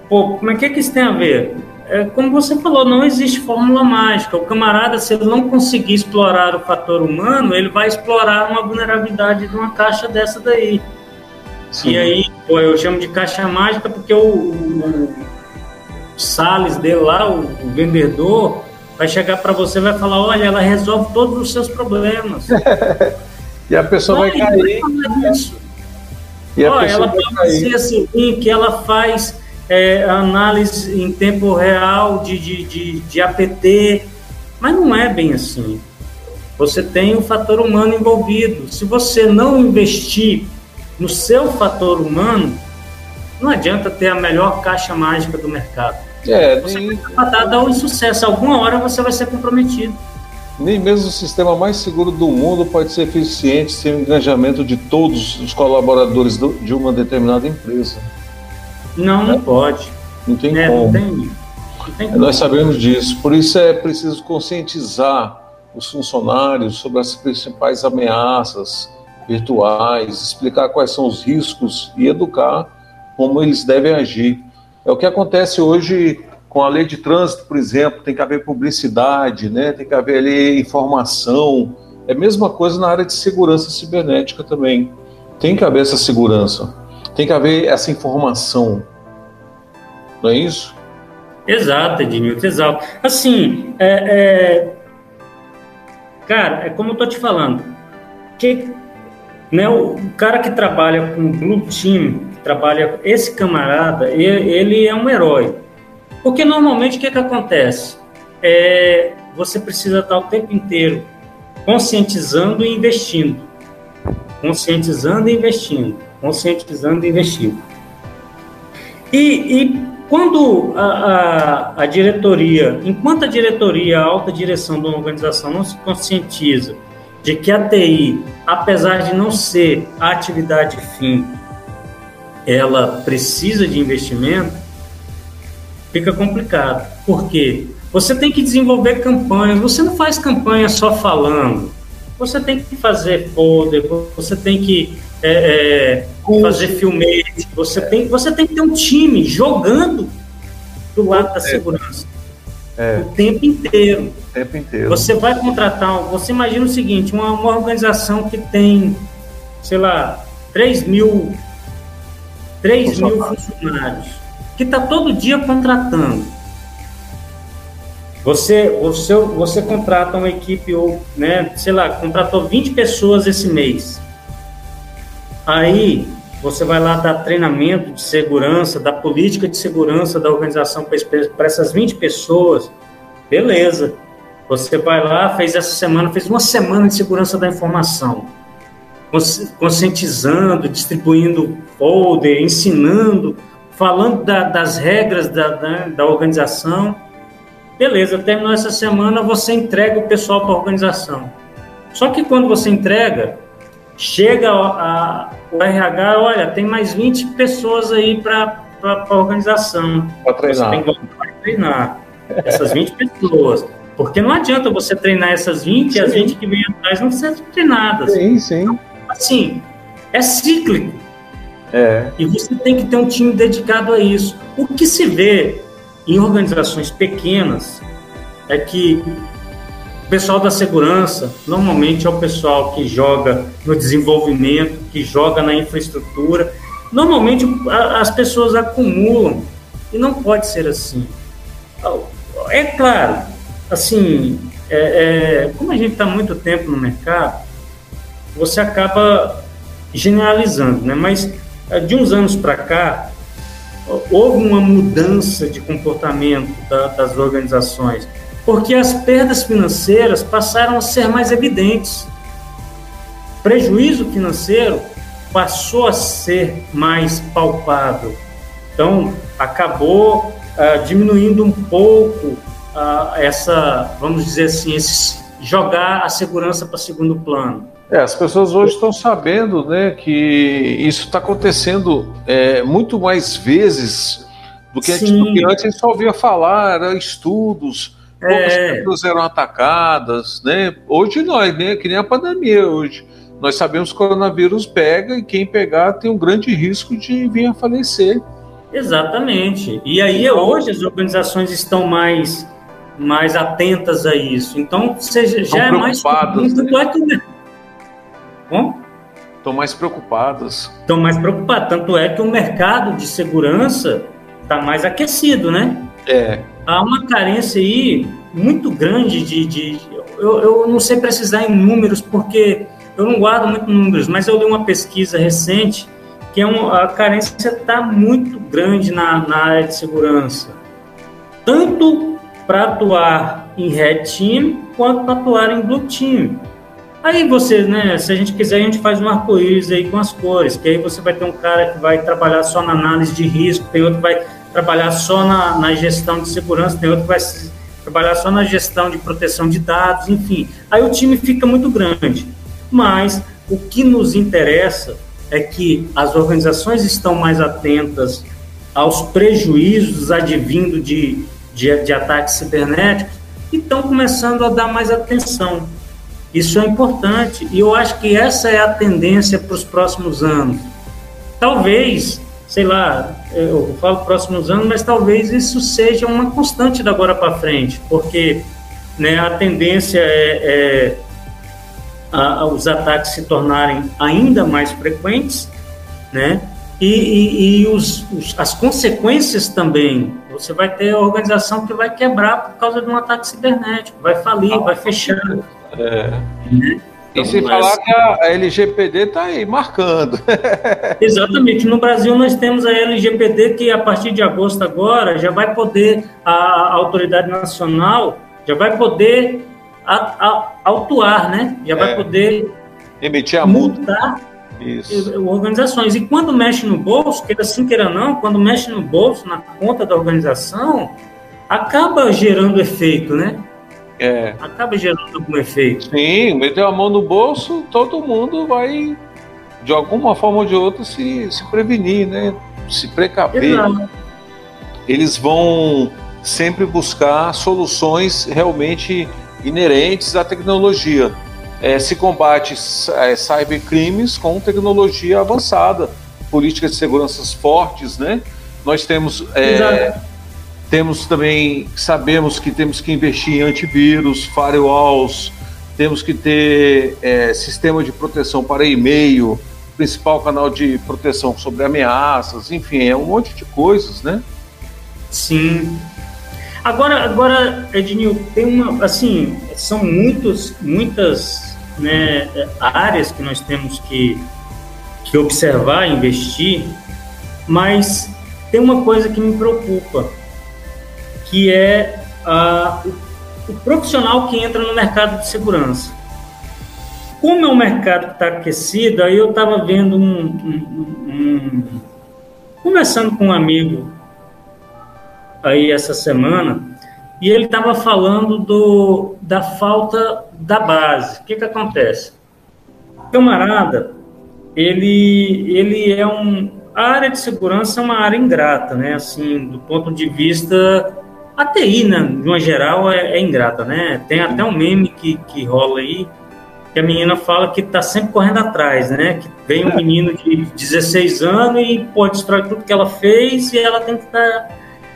pô, como é que, é que isso tem a ver? É, como você falou, não existe fórmula mágica. O camarada, se ele não conseguir explorar o fator humano, ele vai explorar uma vulnerabilidade de uma caixa dessa daí. Sim. E aí, pô, eu chamo de caixa mágica porque o, o, o Salles dele lá, o, o vendedor, vai chegar para você e vai falar: olha, ela resolve todos os seus problemas. e a pessoa vai, vai cair. Vai e a pessoa ela vai dizer assim que ela faz é, análise em tempo real de, de, de, de APT, mas não é bem assim. Você tem o fator humano envolvido. Se você não investir no seu fator humano, não adianta ter a melhor caixa mágica do mercado. É, você nem... vai dar um insucesso. Alguma hora você vai ser comprometido. Nem mesmo o sistema mais seguro do mundo pode ser eficiente sem o engajamento de todos os colaboradores do, de uma determinada empresa. Não, não pode. Não tem é, como. Não tem, não tem Nós sabemos disso. Por isso é preciso conscientizar os funcionários sobre as principais ameaças virtuais, explicar quais são os riscos e educar como eles devem agir. É o que acontece hoje com a lei de trânsito, por exemplo, tem que haver publicidade, né? tem que haver ali informação. É a mesma coisa na área de segurança cibernética também. Tem que haver essa segurança, tem que haver essa informação. Não é isso? Exato, Ednilton, exato. Assim, é, é... cara, é como eu tô te falando, que, né, o cara que trabalha com Blue Team, trabalha, esse camarada, ele, ele é um herói porque normalmente o que, é que acontece? É, você precisa estar o tempo inteiro conscientizando e investindo. Conscientizando e investindo. Conscientizando e investindo. E, e quando a, a, a, diretoria, enquanto a diretoria, a alta direção de uma organização não se conscientiza de que a TI, apesar de não ser a atividade fim, ela precisa de investimento, fica complicado. Por quê? Você tem que desenvolver campanhas, você não faz campanha só falando. Você tem que fazer folder, você tem que é, é, fazer filmete, você tem, você tem que ter um time jogando do lado da é. segurança. É. O tempo inteiro. O tempo inteiro. Você vai contratar, você imagina o seguinte, uma, uma organização que tem, sei lá, 3 mil, 3 mil funcionários que está todo dia contratando. Você, você, você contrata uma equipe, ou, né, sei lá, contratou 20 pessoas esse mês. Aí você vai lá dar treinamento de segurança, da política de segurança da organização para essas 20 pessoas. Beleza. Você vai lá, fez essa semana, fez uma semana de segurança da informação. Conscientizando, distribuindo folder, ensinando falando da, das regras da, da, da, organização. Beleza, terminou essa semana, você entrega o pessoal para a organização. Só que quando você entrega, chega a, a, o RH, olha, tem mais 20 pessoas aí para a organização. Para treinar. Você tem que treinar essas 20 pessoas. Porque não adianta você treinar essas 20 sim. e as 20 que vêm atrás não serem treinadas. Sim, sim. Assim, é cíclico. É. E você tem que ter um time dedicado a isso. O que se vê em organizações pequenas é que o pessoal da segurança normalmente é o pessoal que joga no desenvolvimento, que joga na infraestrutura. Normalmente as pessoas acumulam e não pode ser assim. É claro, assim, é, é, como a gente está muito tempo no mercado, você acaba generalizando, né? Mas de uns anos para cá, houve uma mudança de comportamento da, das organizações, porque as perdas financeiras passaram a ser mais evidentes. Prejuízo financeiro passou a ser mais palpável. Então, acabou uh, diminuindo um pouco uh, essa, vamos dizer assim, esse, jogar a segurança para segundo plano. É, as pessoas hoje estão sabendo né, que isso está acontecendo é, muito mais vezes do que, antes, do que antes a gente só ouvia falar, era estudos, poucas é. pessoas eram atacadas, né? Hoje nós, né, que nem a pandemia hoje. Nós sabemos que o coronavírus pega e quem pegar tem um grande risco de vir a falecer. Exatamente. E aí então, hoje as organizações estão mais mais atentas a isso. Então, você já é mais preocupadas. Né? Estão mais preocupadas. Estão mais preocupadas. Tanto é que o mercado de segurança está mais aquecido, né? É. Há uma carência aí muito grande de. de eu, eu não sei precisar em números, porque eu não guardo muito números, mas eu li uma pesquisa recente que é um, a carência está muito grande na, na área de segurança. Tanto para atuar em red team quanto para atuar em blue team. Aí você, né, se a gente quiser, a gente faz um arco-íris aí com as cores, que aí você vai ter um cara que vai trabalhar só na análise de risco, tem outro que vai trabalhar só na, na gestão de segurança, tem outro que vai trabalhar só na gestão de proteção de dados, enfim. Aí o time fica muito grande. Mas o que nos interessa é que as organizações estão mais atentas aos prejuízos advindo de de, de ataques cibernéticos e estão começando a dar mais atenção. Isso é importante e eu acho que essa é a tendência para os próximos anos. Talvez, sei lá, eu falo próximos anos, mas talvez isso seja uma constante da agora para frente, porque né, a tendência é, é a, os ataques se tornarem ainda mais frequentes, né? E, e, e os, os, as consequências também. Você vai ter organização que vai quebrar por causa de um ataque cibernético, vai falir, vai fechar. É. Então, e sem falar que a LGPD está aí marcando. Exatamente. No Brasil nós temos a LGPD que a partir de agosto agora já vai poder, a, autoridade nacional já vai poder a, a, autuar, né? Já é. vai poder emitir a multa isso. organizações. E quando mexe no bolso, queira sim, queira não, quando mexe no bolso, na conta da organização, acaba gerando efeito, né? É. Acaba gerando algum efeito. Sim, meteu a mão no bolso, todo mundo vai, de alguma forma ou de outra, se, se prevenir, né? Se precaver. Exato. Eles vão sempre buscar soluções realmente inerentes à tecnologia é, se combate é, cybercrimes com tecnologia avançada, políticas de segurança fortes, né? Nós temos é, temos também sabemos que temos que investir em antivírus, firewalls, temos que ter é, sistema de proteção para e-mail, principal canal de proteção sobre ameaças, enfim, é um monte de coisas, né? Sim, Agora, agora, Ednil, tem uma, assim, são muitos, muitas né, áreas que nós temos que, que observar, investir, mas tem uma coisa que me preocupa, que é o, profissional que entra no mercado de segurança. Como é um mercado que está aquecido, aí eu estava vendo um, um, um, Conversando com um amigo aí essa semana, e ele estava falando do, da falta da base. O que, que acontece? Camarada, ele, ele é um. A área de segurança é uma área ingrata, né? Assim, do ponto de vista. A TI, né, de uma geral, é, é ingrata, né? Tem até um meme que, que rola aí, que a menina fala que está sempre correndo atrás, né? Que vem um menino de 16 anos e pode destruir tudo que ela fez e ela tem que estar. Tá...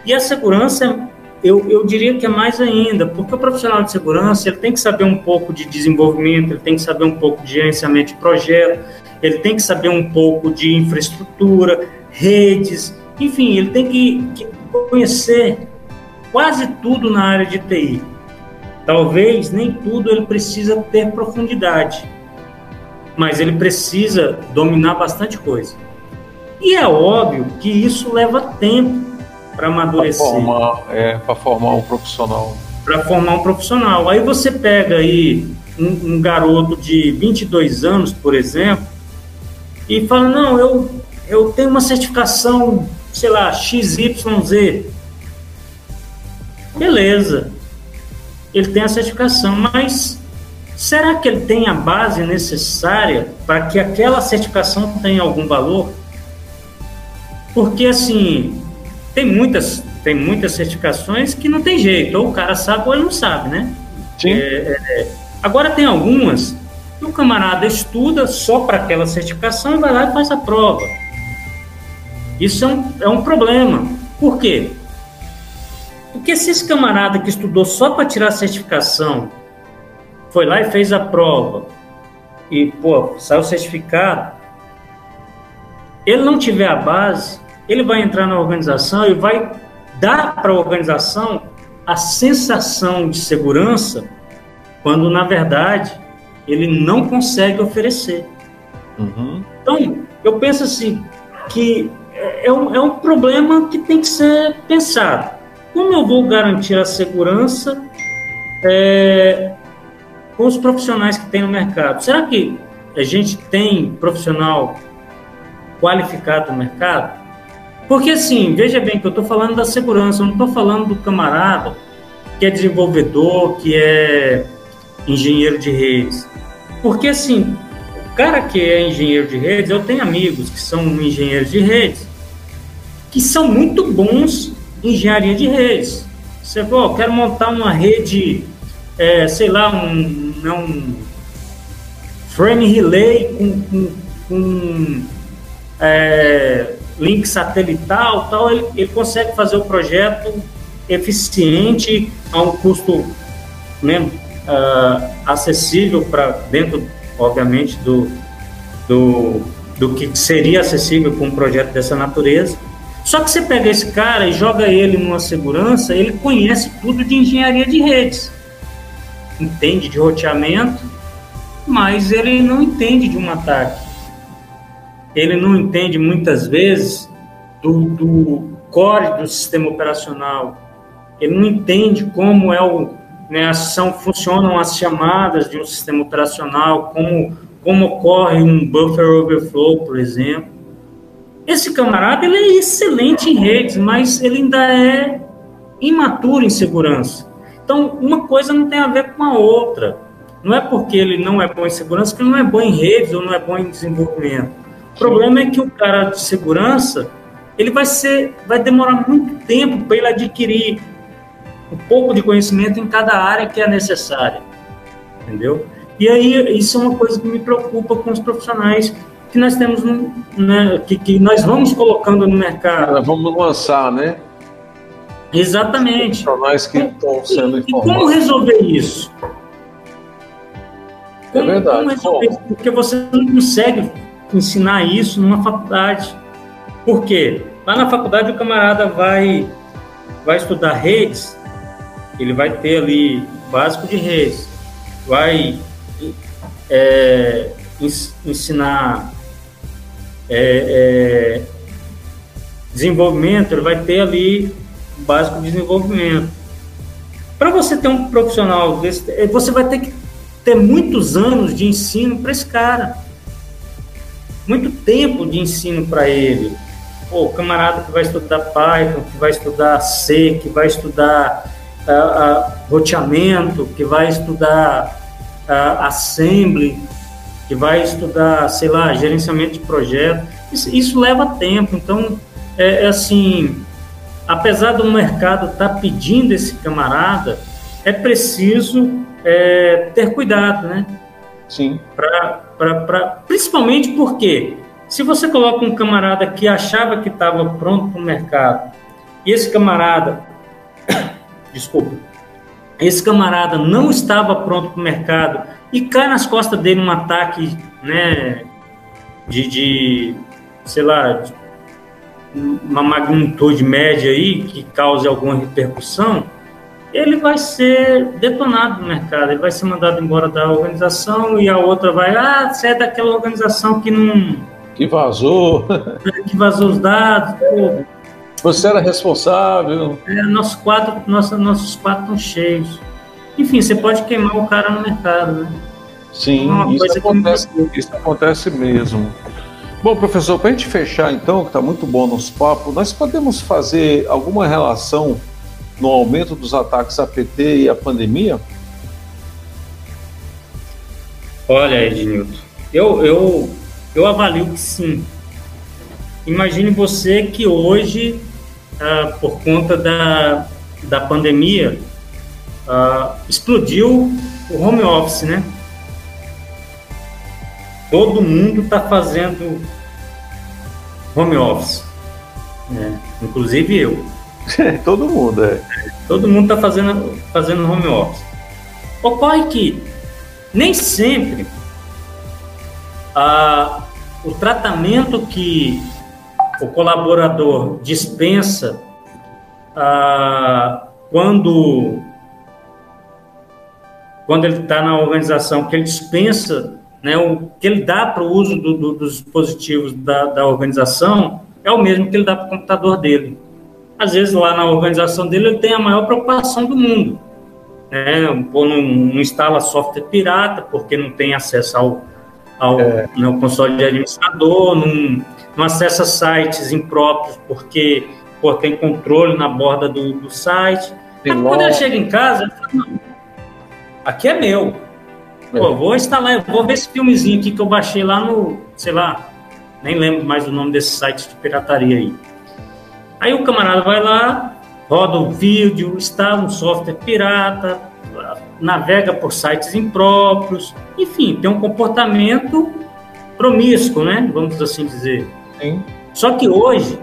E a segurança eu, eu diria que é mais ainda, porque o profissional de segurança ele tem que saber um pouco de desenvolvimento, ele tem que saber um pouco de gerenciamento de projeto, ele tem que saber um pouco de infraestrutura, redes, enfim, ele tem que, que conhecer quase tudo na área de TI. Talvez nem tudo ele precisa ter profundidade, mas ele precisa dominar bastante coisa. E é óbvio que isso leva tempo para amadurecer. Para formar, é, formar um profissional. Para formar um profissional. Aí você pega aí um, um, garoto de 22 anos, por exemplo, e fala: Não, eu, eu tenho uma certificação, sei lá, XYZ. Beleza, ele tem a certificação, mas será que ele tem a base necessária para que aquela certificação tenha algum valor? Porque assim, tem muitas, tem muitas certificações que não tem jeito, ou o cara sabe ou ele não sabe, né? Sim. É, é, agora tem algumas que o camarada estuda só para aquela certificação e vai lá e faz a prova. Isso é um, é um problema. Por quê? Porque se esse camarada que estudou só para tirar a certificação, foi lá e fez a prova, e, pô, saiu certificado, ele não tiver a base, ele vai entrar na organização e vai dar para a organização a sensação de segurança, quando na verdade ele não consegue oferecer. Uhum. Então, eu penso assim, que é um, é um problema que tem que ser pensado. Como eu vou garantir a segurança é, com os profissionais que tem no mercado? Será que a gente tem profissional qualificado no mercado? Porque assim, veja bem que eu estou falando da segurança, eu não estou falando do camarada que é desenvolvedor, que é engenheiro de redes. Porque assim, o cara que é engenheiro de redes, eu tenho amigos que são engenheiros de redes, que são muito bons engenharia de redes. Você falou, quero montar uma rede, é, sei lá, um, um frame relay com, com, com é, link satelital, tal, ele, ele consegue fazer o projeto eficiente a um custo né, uh, acessível para dentro, obviamente, do, do, do que seria acessível com um projeto dessa natureza. Só que você pega esse cara e joga ele numa segurança, ele conhece tudo de engenharia de redes, entende de roteamento, mas ele não entende de um ataque. Ele não entende muitas vezes do, do core do sistema operacional, ele não entende como é o, né, são, funcionam as chamadas de um sistema operacional, como, como ocorre um buffer overflow, por exemplo. Esse camarada ele é excelente em redes, mas ele ainda é imaturo em segurança. Então, uma coisa não tem a ver com a outra. Não é porque ele não é bom em segurança que ele não é bom em redes ou não é bom em desenvolvimento. O problema é que o cara de segurança, ele vai ser, vai demorar muito tempo para ele adquirir um pouco de conhecimento em cada área que é necessária, entendeu? E aí isso é uma coisa que me preocupa com os profissionais que nós temos, né, que, que nós vamos colocando no mercado. Nós vamos lançar, né? Exatamente. Profissionais que estão sendo informados. E como resolver isso? Como, é verdade. Como resolver isso? Porque você não consegue ensinar isso numa faculdade. Por quê? Lá na faculdade o camarada vai, vai estudar redes, ele vai ter ali básico de redes, vai é, ensinar é, é, desenvolvimento, ele vai ter ali básico de desenvolvimento. Para você ter um profissional desse, você vai ter que ter muitos anos de ensino para esse cara muito tempo de ensino para ele. O camarada que vai estudar Python, que vai estudar C, que vai estudar uh, uh, roteamento, que vai estudar uh, assembly, que vai estudar, sei lá, gerenciamento de projeto. Isso, isso leva tempo. Então, é, é, assim, apesar do mercado estar tá pedindo esse camarada, é preciso é, ter cuidado, né? Sim. Pra, pra, pra, principalmente porque se você coloca um camarada que achava que estava pronto para o mercado, e esse camarada, desculpa, esse camarada não estava pronto para o mercado e cai nas costas dele um ataque, né, de, de sei lá, uma magnitude média aí que cause alguma repercussão, ele vai ser detonado no mercado, ele vai ser mandado embora da organização e a outra vai, ah, você é daquela organização que não. Que vazou. Que vazou os dados. Pô. Você era responsável. É, nossos quatro, nossa, nossos quatro estão cheios. Enfim, você pode queimar o cara no mercado, né? Sim, é isso, acontece, isso acontece mesmo. Bom, professor, para a gente fechar então, que está muito bom nosso papo, nós podemos fazer alguma relação no aumento dos ataques a PT e a pandemia? Olha, Ednilton, eu, eu, eu avalio que sim. Imagine você que hoje, ah, por conta da, da pandemia, ah, explodiu o home office, né? Todo mundo está fazendo home office. É, inclusive eu. Todo mundo, é. Todo mundo está fazendo, fazendo home office. Ocorre que nem sempre a, o tratamento que o colaborador dispensa a, quando quando ele está na organização, que ele dispensa, né, o que ele dá para o uso do, do, dos dispositivos da, da organização é o mesmo que ele dá para o computador dele. Às vezes, lá na organização dele, ele tem a maior preocupação do mundo. Né? Ou não, não instala software pirata, porque não tem acesso ao, ao é. né, console de administrador, não, não acessa sites impróprios, porque pô, tem controle na borda do, do site. Aí, quando ele chega em casa, ele fala, aqui é meu. Pô, é. vou instalar, vou ver esse filmezinho aqui que eu baixei lá no, sei lá, nem lembro mais o nome desse site de pirataria aí. Aí o camarada vai lá, roda o vídeo, instala um software pirata, navega por sites impróprios, enfim, tem um comportamento promíscuo, né? Vamos assim dizer. Sim. Só que hoje,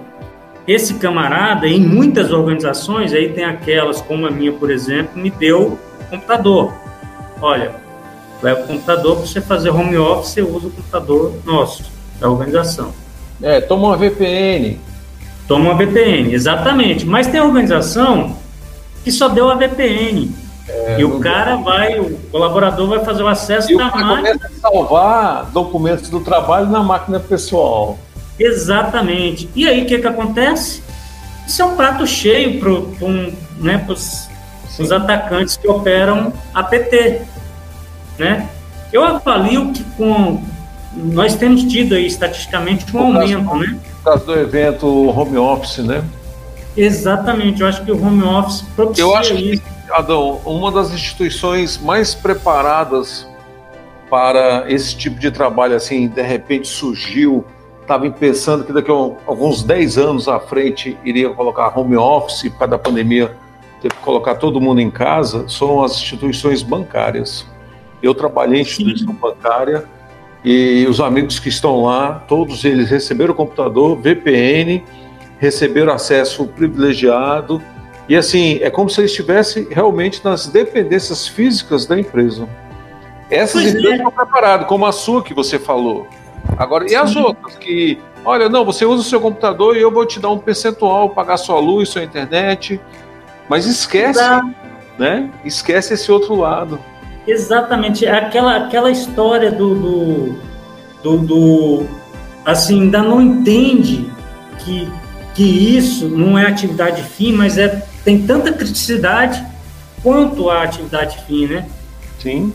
esse camarada, em muitas organizações, aí tem aquelas como a minha, por exemplo, me deu computador. Olha, leva o computador para você fazer home office, você usa o computador nosso, da organização. É, toma uma VPN. Toma uma VPN, exatamente. Mas tem organização que só deu a VPN. É, e o cara vai, o colaborador vai fazer o acesso e da máquina. começa a salvar documentos do trabalho na máquina pessoal. Exatamente. E aí o que, que acontece? Isso é um prato cheio para um, né, os atacantes que operam APT. Né? Eu avalio que com nós temos tido aí estatisticamente um aumento, caso, né? Por causa do evento home office, né? Exatamente, eu acho que o home office propicia Eu acho que, Adão, uma das instituições mais preparadas para esse tipo de trabalho, assim, de repente surgiu, estava pensando que daqui a alguns 10 anos à frente iria colocar home office para da pandemia teve que colocar todo mundo em casa, são as instituições bancárias. Eu trabalhei em instituição Sim. bancária e os amigos que estão lá, todos eles receberam computador, VPN, receberam acesso privilegiado. E assim, é como se eles estivessem realmente nas dependências físicas da empresa. Essas pois empresas é. estão preparadas, como a sua que você falou. Agora, e as outras que, olha, não, você usa o seu computador e eu vou te dar um percentual, pagar sua luz, sua internet, mas esquece, né? Esquece esse outro lado. Exatamente, aquela, aquela história do, do, do, do assim, ainda não entende que, que isso não é atividade fim, mas é, tem tanta criticidade quanto a atividade fim, né? Sim.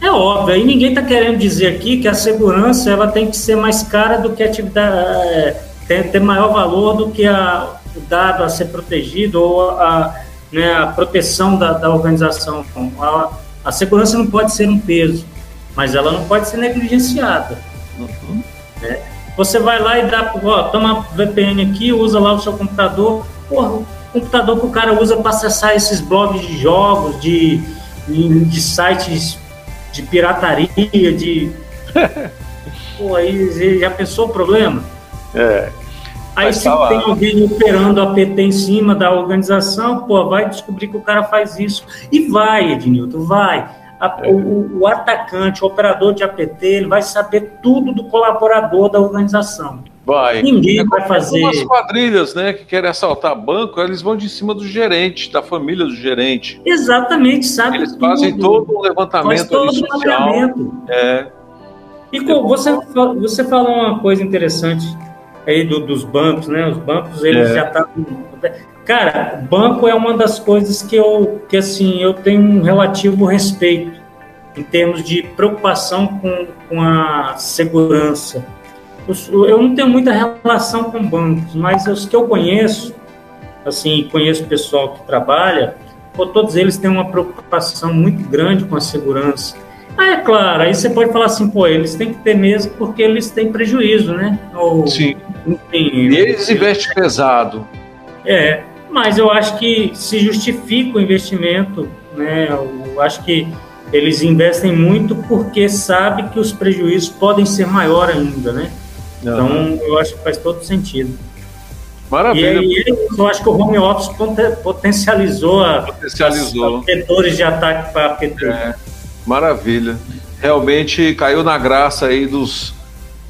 É óbvio, aí ninguém está querendo dizer aqui que a segurança ela tem que ser mais cara do que a atividade, é, tem ter maior valor do que a, o dado a ser protegido ou a, né, a proteção da, da organização. A, a segurança não pode ser um peso, mas ela não pode ser negligenciada. Uhum. Né? Você vai lá e dá, ó, toma VPN aqui, usa lá o seu computador. Porra, o computador que o cara usa para acessar esses blogs de jogos, de, de sites de pirataria, de. Pô, aí já pensou o problema? É. Aí se tá tem alguém operando a PT em cima da organização, pô, vai descobrir que o cara faz isso. E vai, Ednilton, vai. A, é. o, o, atacante, o operador de APT, ele vai saber tudo do colaborador da organização. Vai. Ninguém é vai fazer. As quadrilhas, né, que querem assaltar banco, eles vão de cima do gerente, da família do gerente. Exatamente, sabe? Eles tudo. fazem todo o levantamento Faz todo social. É. E você, você falou uma coisa interessante aí do, dos bancos, né? Os bancos, eles é. já estão... Tá Cara, banco é uma das coisas que eu, que assim, eu tenho um relativo respeito em termos de preocupação com, com a segurança. Eu não tenho muita relação com bancos, mas os que eu conheço, assim, conheço pessoal que trabalha, pô, todos eles têm uma preocupação muito grande com a segurança. Ah, é claro, aí você pode falar assim, pô, eles têm que ter mesmo porque eles têm prejuízo, né? Ou, Sim. Enfim, e eles investem pesado. É, mas eu acho que se justifica o investimento, né? Eu acho que eles investem muito porque sabem que os prejuízos podem ser maior ainda, né? Então, eu acho que faz todo sentido. Maravilha. E aí, eu acho que o home office potencializou, a, potencializou. os vetores de ataque para a PT. É, maravilha. Realmente caiu na graça aí dos,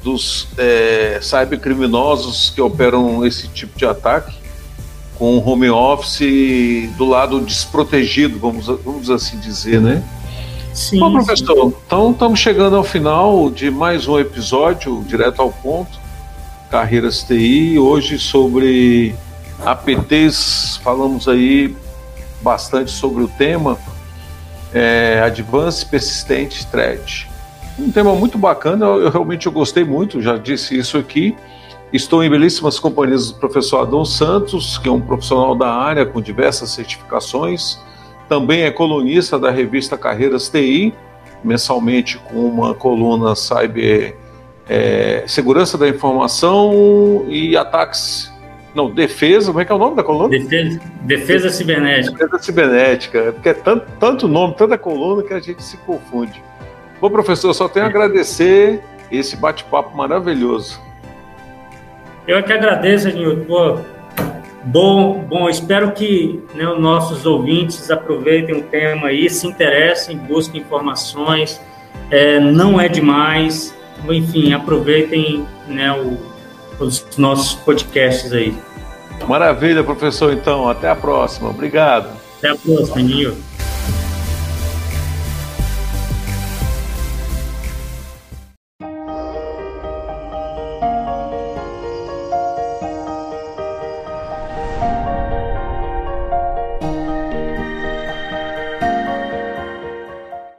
dos é, cybercriminosos que operam esse tipo de ataque com o home office do lado desprotegido, vamos, vamos assim dizer, né? Sim. Bom, professor, sim. então estamos chegando ao final de mais um episódio, direto ao ponto, Carreiras TI, hoje sobre APTs, falamos aí bastante sobre o tema, é, Advanced Persistent Threat. Um tema muito bacana, eu, eu realmente eu gostei muito, já disse isso aqui, Estou em belíssimas companhias do professor Adão Santos, que é um profissional da área com diversas certificações. Também é colunista da revista Carreiras TI, mensalmente com uma coluna Cyber é, Segurança da Informação e Ataques. Não, defesa, como é que é o nome da coluna? Defesa, defesa cibernética. Defesa cibernética, porque é tanto, tanto nome, tanta coluna que a gente se confunde. Bom, professor, só tenho a agradecer esse bate-papo maravilhoso. Eu é que agradeço, Nilton. Bom, bom, espero que né, os nossos ouvintes aproveitem o tema aí, se interessem, busquem informações. É, não é demais. Enfim, aproveitem né, o, os nossos podcasts aí. Maravilha, professor. Então, até a próxima. Obrigado. Até a próxima, Nilton.